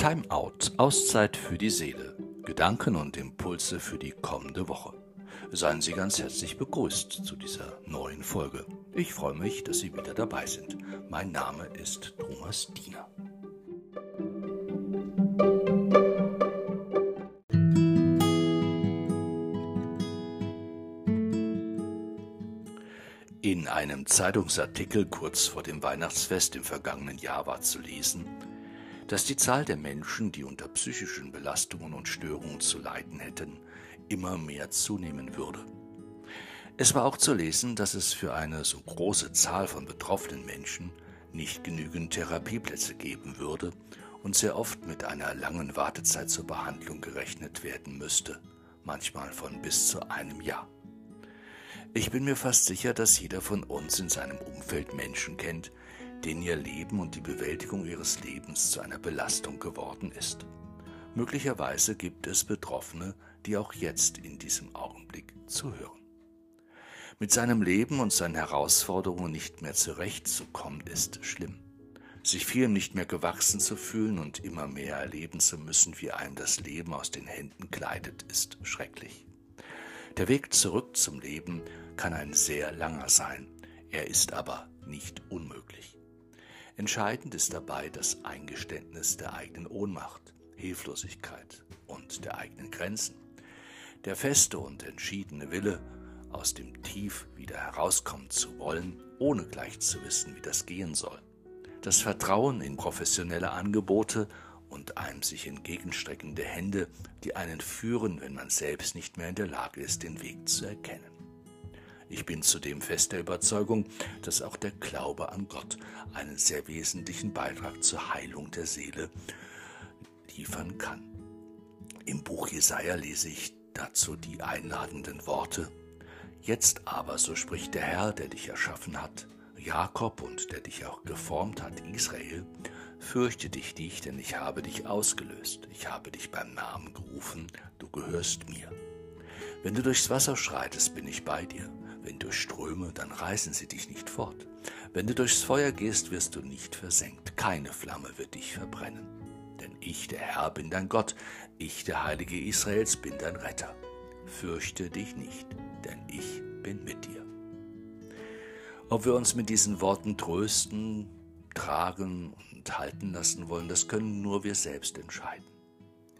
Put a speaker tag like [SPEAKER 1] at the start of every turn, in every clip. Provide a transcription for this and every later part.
[SPEAKER 1] Time Out, Auszeit für die Seele. Gedanken und Impulse für die kommende Woche. Seien Sie ganz herzlich begrüßt zu dieser neuen Folge. Ich freue mich, dass Sie wieder dabei sind. Mein Name ist Thomas Diener. In einem Zeitungsartikel kurz vor dem Weihnachtsfest im vergangenen Jahr war zu lesen, dass die Zahl der Menschen, die unter psychischen Belastungen und Störungen zu leiden hätten, immer mehr zunehmen würde. Es war auch zu lesen, dass es für eine so große Zahl von betroffenen Menschen nicht genügend Therapieplätze geben würde und sehr oft mit einer langen Wartezeit zur Behandlung gerechnet werden müsste, manchmal von bis zu einem Jahr. Ich bin mir fast sicher, dass jeder von uns in seinem Umfeld Menschen kennt, denen ihr Leben und die Bewältigung ihres Lebens zu einer Belastung geworden ist. Möglicherweise gibt es Betroffene, die auch jetzt in diesem Augenblick zuhören. Mit seinem Leben und seinen Herausforderungen nicht mehr zurechtzukommen, ist schlimm. Sich vielem nicht mehr gewachsen zu fühlen und immer mehr erleben zu müssen, wie einem das Leben aus den Händen gleitet, ist schrecklich. Der Weg zurück zum Leben kann ein sehr langer sein, er ist aber nicht unmöglich. Entscheidend ist dabei das Eingeständnis der eigenen Ohnmacht, Hilflosigkeit und der eigenen Grenzen. Der feste und entschiedene Wille, aus dem Tief wieder herauskommen zu wollen, ohne gleich zu wissen, wie das gehen soll. Das Vertrauen in professionelle Angebote und einem sich entgegenstreckende Hände, die einen führen, wenn man selbst nicht mehr in der Lage ist, den Weg zu erkennen. Ich bin zudem fest der Überzeugung, dass auch der Glaube an Gott einen sehr wesentlichen Beitrag zur Heilung der Seele liefern kann. Im Buch Jesaja lese ich dazu die einladenden Worte: Jetzt aber, so spricht der Herr, der dich erschaffen hat, Jakob und der dich auch geformt hat, Israel, fürchte dich nicht, denn ich habe dich ausgelöst, ich habe dich beim Namen gerufen, du gehörst mir. Wenn du durchs Wasser schreitest, bin ich bei dir. Ströme, dann reißen sie dich nicht fort. Wenn du durchs Feuer gehst, wirst du nicht versenkt. Keine Flamme wird dich verbrennen. Denn ich, der Herr, bin dein Gott. Ich, der Heilige Israels, bin dein Retter. Fürchte dich nicht, denn ich bin mit dir. Ob wir uns mit diesen Worten trösten, tragen und halten lassen wollen, das können nur wir selbst entscheiden.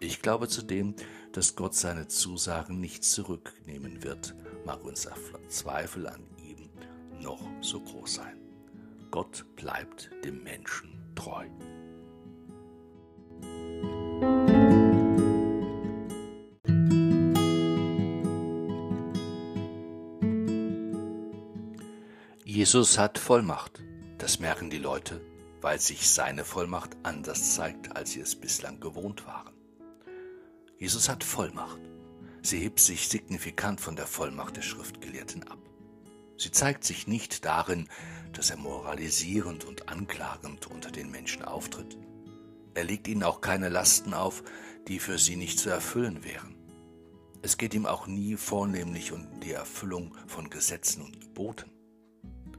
[SPEAKER 1] Ich glaube zudem, dass Gott seine Zusagen nicht zurücknehmen wird, mag unser Zweifel an ihm noch so groß sein. Gott bleibt dem Menschen treu. Jesus hat Vollmacht. Das merken die Leute, weil sich seine Vollmacht anders zeigt, als sie es bislang gewohnt waren. Jesus hat Vollmacht. Sie hebt sich signifikant von der Vollmacht der Schriftgelehrten ab. Sie zeigt sich nicht darin, dass er moralisierend und anklagend unter den Menschen auftritt. Er legt ihnen auch keine Lasten auf, die für sie nicht zu erfüllen wären. Es geht ihm auch nie vornehmlich um die Erfüllung von Gesetzen und Geboten.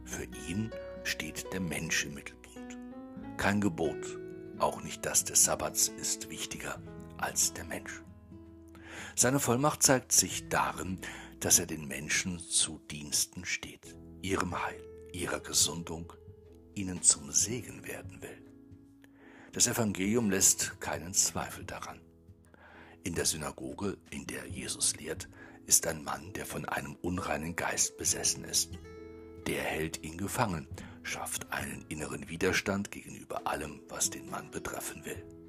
[SPEAKER 1] Für ihn steht der Mensch im Mittelpunkt. Kein Gebot, auch nicht das des Sabbats, ist wichtiger als der Mensch. Seine Vollmacht zeigt sich darin, dass er den Menschen zu Diensten steht, ihrem Heil, ihrer Gesundung, ihnen zum Segen werden will. Das Evangelium lässt keinen Zweifel daran. In der Synagoge, in der Jesus lehrt, ist ein Mann, der von einem unreinen Geist besessen ist. Der hält ihn gefangen, schafft einen inneren Widerstand gegenüber allem, was den Mann betreffen will.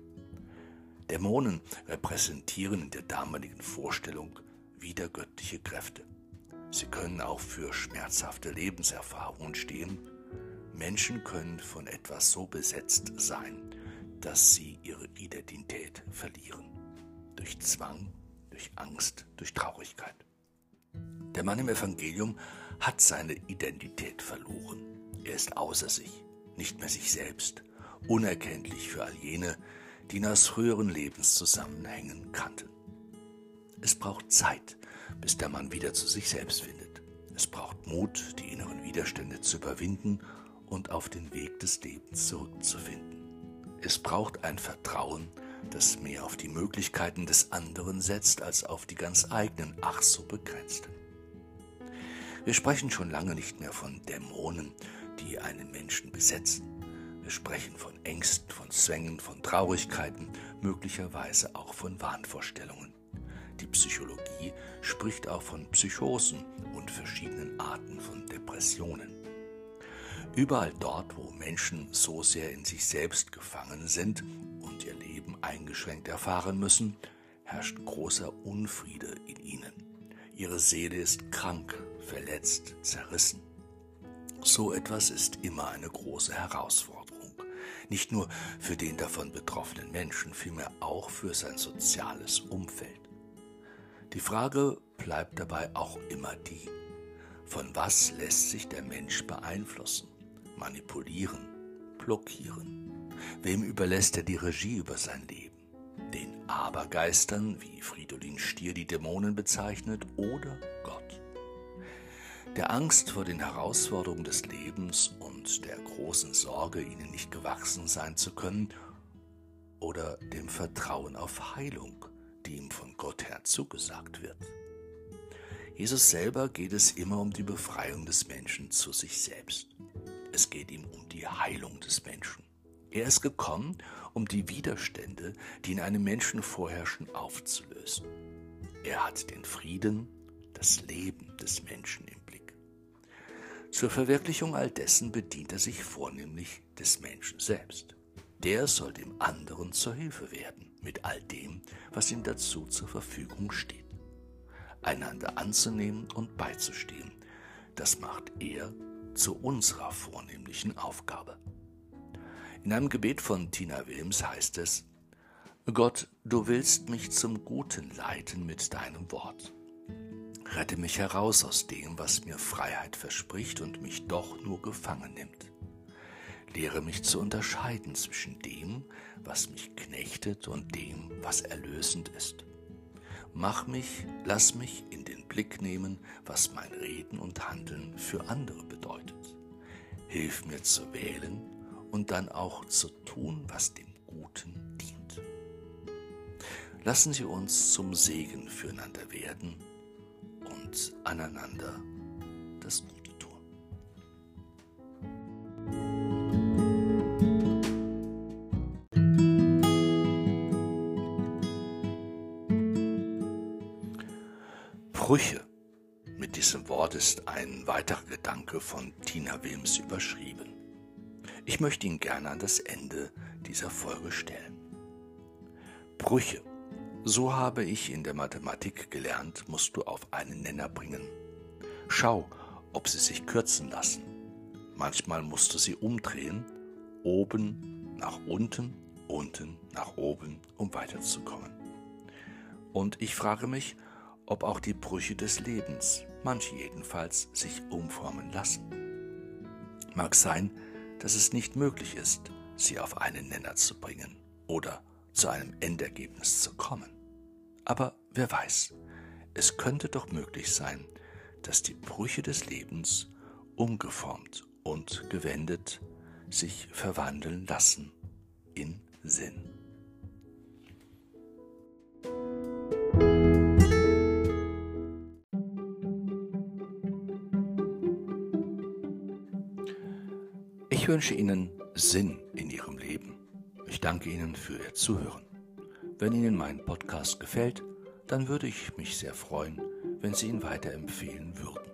[SPEAKER 1] Dämonen repräsentieren in der damaligen Vorstellung wiedergöttliche Kräfte. Sie können auch für schmerzhafte Lebenserfahrungen stehen. Menschen können von etwas so besetzt sein, dass sie ihre Identität verlieren. Durch Zwang, durch Angst, durch Traurigkeit. Der Mann im Evangelium hat seine Identität verloren. Er ist außer sich, nicht mehr sich selbst, unerkenntlich für all jene, die ihn aus früheren Lebenszusammenhängen kannten. Es braucht Zeit, bis der Mann wieder zu sich selbst findet. Es braucht Mut, die inneren Widerstände zu überwinden und auf den Weg des Lebens zurückzufinden. Es braucht ein Vertrauen, das mehr auf die Möglichkeiten des anderen setzt als auf die ganz eigenen, ach so begrenzten. Wir sprechen schon lange nicht mehr von Dämonen, die einen Menschen besetzen. Wir sprechen von Ängsten, von Zwängen, von Traurigkeiten, möglicherweise auch von Wahnvorstellungen. Die Psychologie spricht auch von Psychosen und verschiedenen Arten von Depressionen. Überall dort, wo Menschen so sehr in sich selbst gefangen sind und ihr Leben eingeschränkt erfahren müssen, herrscht großer Unfriede in ihnen. Ihre Seele ist krank, verletzt, zerrissen. So etwas ist immer eine große Herausforderung, nicht nur für den davon betroffenen Menschen, vielmehr auch für sein soziales Umfeld. Die Frage bleibt dabei auch immer die, von was lässt sich der Mensch beeinflussen, manipulieren, blockieren? Wem überlässt er die Regie über sein Leben? Den Abergeistern, wie Fridolin Stier die Dämonen bezeichnet, oder Gott? Der Angst vor den Herausforderungen des Lebens und der großen Sorge, ihnen nicht gewachsen sein zu können, oder dem Vertrauen auf Heilung, die ihm von Gott her zugesagt wird. Jesus selber geht es immer um die Befreiung des Menschen zu sich selbst. Es geht ihm um die Heilung des Menschen. Er ist gekommen, um die Widerstände, die in einem Menschen vorherrschen, aufzulösen. Er hat den Frieden, das Leben des Menschen im zur Verwirklichung all dessen bedient er sich vornehmlich des Menschen selbst. Der soll dem anderen zur Hilfe werden mit all dem, was ihm dazu zur Verfügung steht. Einander anzunehmen und beizustehen, das macht er zu unserer vornehmlichen Aufgabe. In einem Gebet von Tina Wilms heißt es, Gott, du willst mich zum Guten leiten mit deinem Wort. Rette mich heraus aus dem, was mir Freiheit verspricht und mich doch nur gefangen nimmt. Lehre mich zu unterscheiden zwischen dem, was mich knechtet und dem, was erlösend ist. Mach mich, lass mich in den Blick nehmen, was mein Reden und Handeln für andere bedeutet. Hilf mir zu wählen und dann auch zu tun, was dem Guten dient. Lassen Sie uns zum Segen füreinander werden und aneinander das Gute tun. Brüche. Mit diesem Wort ist ein weiterer Gedanke von Tina Wilms überschrieben. Ich möchte ihn gerne an das Ende dieser Folge stellen. Brüche so habe ich in der Mathematik gelernt, musst du auf einen Nenner bringen. Schau, ob sie sich kürzen lassen. Manchmal musst du sie umdrehen, oben nach unten, unten nach oben, um weiterzukommen. Und ich frage mich, ob auch die Brüche des Lebens, manche jedenfalls, sich umformen lassen. Mag sein, dass es nicht möglich ist, sie auf einen Nenner zu bringen oder zu einem Endergebnis zu kommen. Aber wer weiß, es könnte doch möglich sein, dass die Brüche des Lebens umgeformt und gewendet sich verwandeln lassen in Sinn. Ich wünsche Ihnen Sinn in Ihrem Leben. Danke Ihnen für Ihr Zuhören. Wenn Ihnen mein Podcast gefällt, dann würde ich mich sehr freuen, wenn Sie ihn weiterempfehlen würden.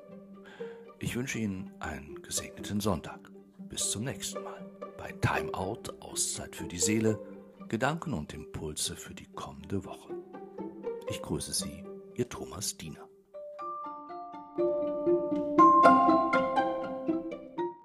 [SPEAKER 1] Ich wünsche Ihnen einen gesegneten Sonntag. Bis zum nächsten Mal bei Time Out, Auszeit für die Seele, Gedanken und Impulse für die kommende Woche. Ich grüße Sie, Ihr Thomas Diener.